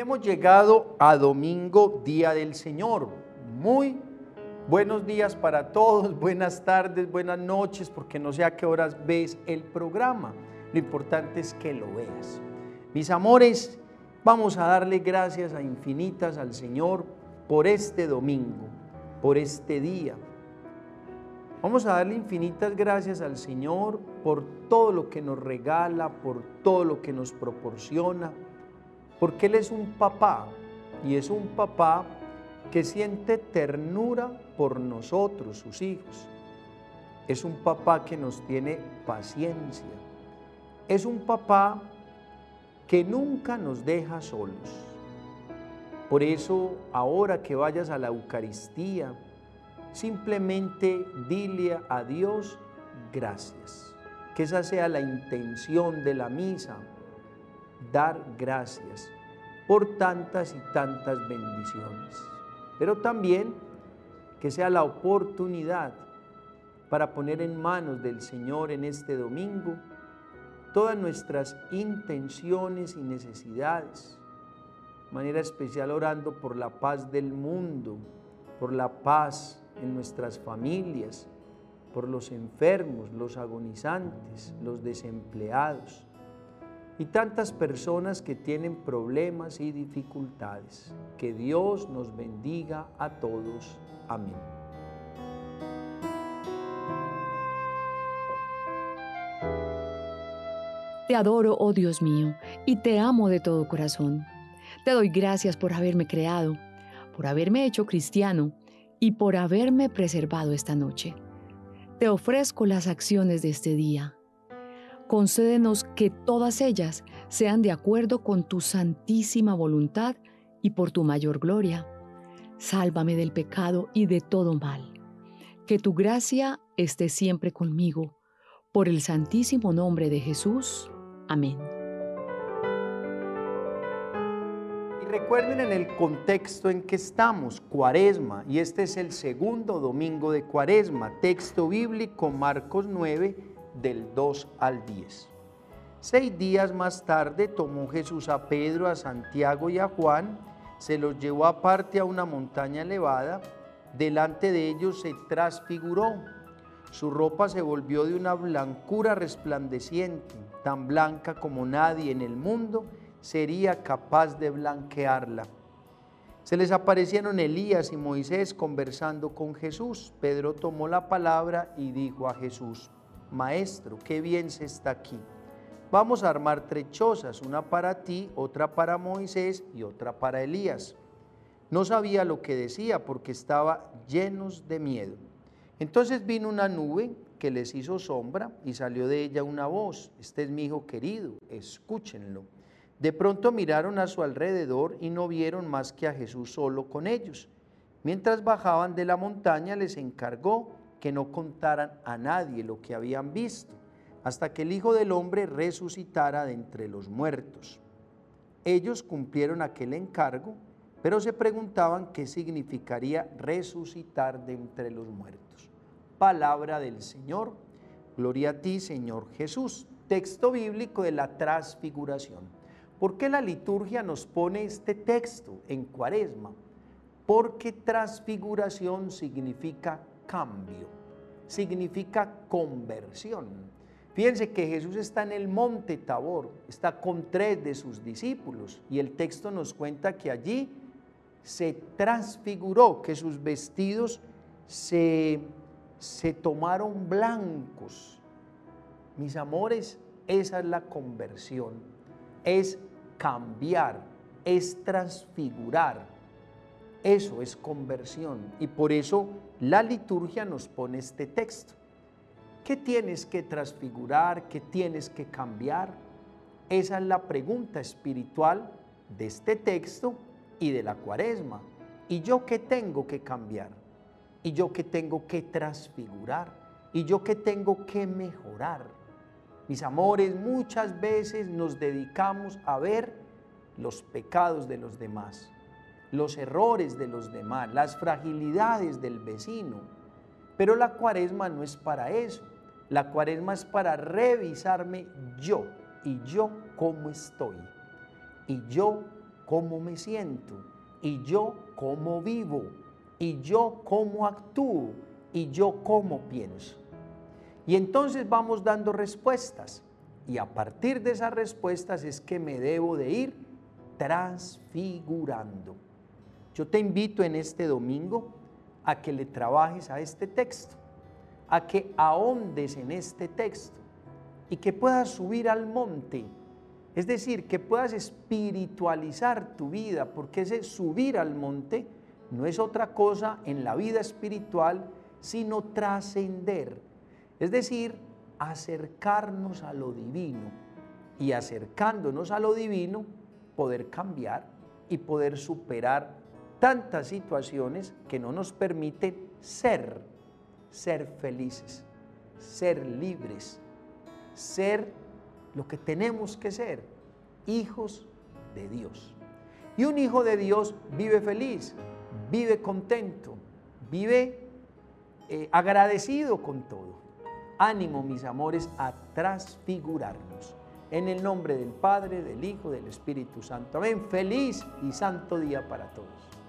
hemos llegado a domingo, día del Señor. Muy buenos días para todos, buenas tardes, buenas noches, porque no sé a qué horas ves el programa. Lo importante es que lo veas. Mis amores, vamos a darle gracias a infinitas al Señor por este domingo, por este día. Vamos a darle infinitas gracias al Señor por todo lo que nos regala, por todo lo que nos proporciona porque Él es un papá y es un papá que siente ternura por nosotros, sus hijos. Es un papá que nos tiene paciencia. Es un papá que nunca nos deja solos. Por eso, ahora que vayas a la Eucaristía, simplemente dile a Dios gracias. Que esa sea la intención de la misa dar gracias por tantas y tantas bendiciones, pero también que sea la oportunidad para poner en manos del Señor en este domingo todas nuestras intenciones y necesidades, de manera especial orando por la paz del mundo, por la paz en nuestras familias, por los enfermos, los agonizantes, los desempleados y tantas personas que tienen problemas y dificultades. Que Dios nos bendiga a todos. Amén. Te adoro, oh Dios mío, y te amo de todo corazón. Te doy gracias por haberme creado, por haberme hecho cristiano y por haberme preservado esta noche. Te ofrezco las acciones de este día concédenos que todas ellas sean de acuerdo con tu santísima voluntad y por tu mayor gloria. Sálvame del pecado y de todo mal. Que tu gracia esté siempre conmigo. Por el santísimo nombre de Jesús. Amén. Y recuerden en el contexto en que estamos, Cuaresma, y este es el segundo domingo de Cuaresma, texto bíblico Marcos 9, del 2 al 10. Seis días más tarde tomó Jesús a Pedro, a Santiago y a Juan, se los llevó aparte a una montaña elevada, delante de ellos se transfiguró. Su ropa se volvió de una blancura resplandeciente, tan blanca como nadie en el mundo sería capaz de blanquearla. Se les aparecieron Elías y Moisés conversando con Jesús. Pedro tomó la palabra y dijo a Jesús, Maestro, qué bien se está aquí. Vamos a armar tres chozas, una para ti, otra para Moisés y otra para Elías. No sabía lo que decía porque estaba llenos de miedo. Entonces vino una nube que les hizo sombra y salió de ella una voz. Este es mi hijo querido, escúchenlo. De pronto miraron a su alrededor y no vieron más que a Jesús solo con ellos. Mientras bajaban de la montaña les encargó que no contaran a nadie lo que habían visto, hasta que el Hijo del Hombre resucitara de entre los muertos. Ellos cumplieron aquel encargo, pero se preguntaban qué significaría resucitar de entre los muertos. Palabra del Señor, gloria a ti Señor Jesús. Texto bíblico de la transfiguración. ¿Por qué la liturgia nos pone este texto en cuaresma? Porque transfiguración significa cambio, significa conversión. Fíjense que Jesús está en el monte Tabor, está con tres de sus discípulos y el texto nos cuenta que allí se transfiguró, que sus vestidos se, se tomaron blancos. Mis amores, esa es la conversión, es cambiar, es transfigurar. Eso es conversión y por eso la liturgia nos pone este texto. ¿Qué tienes que transfigurar? ¿Qué tienes que cambiar? Esa es la pregunta espiritual de este texto y de la cuaresma. ¿Y yo qué tengo que cambiar? ¿Y yo qué tengo que transfigurar? ¿Y yo qué tengo que mejorar? Mis amores, muchas veces nos dedicamos a ver los pecados de los demás los errores de los demás, las fragilidades del vecino. Pero la cuaresma no es para eso. La cuaresma es para revisarme yo y yo cómo estoy y yo cómo me siento, y yo cómo vivo, y yo cómo actúo, y yo cómo pienso. Y entonces vamos dando respuestas, y a partir de esas respuestas es que me debo de ir transfigurando. Yo te invito en este domingo a que le trabajes a este texto, a que ahondes en este texto y que puedas subir al monte es decir, que puedas espiritualizar tu vida, porque ese subir al monte no es otra cosa en la vida espiritual, sino trascender. Es decir, acercarnos a lo divino y acercándonos a lo divino, poder cambiar y poder superar tantas situaciones que no nos permiten ser, ser felices, ser libres, ser lo que tenemos que ser, hijos de Dios. Y un hijo de Dios vive feliz, vive contento, vive eh, agradecido con todo. Ánimo, mis amores, a transfigurarnos. En el nombre del Padre, del Hijo, del Espíritu Santo. Amén. Feliz y santo día para todos.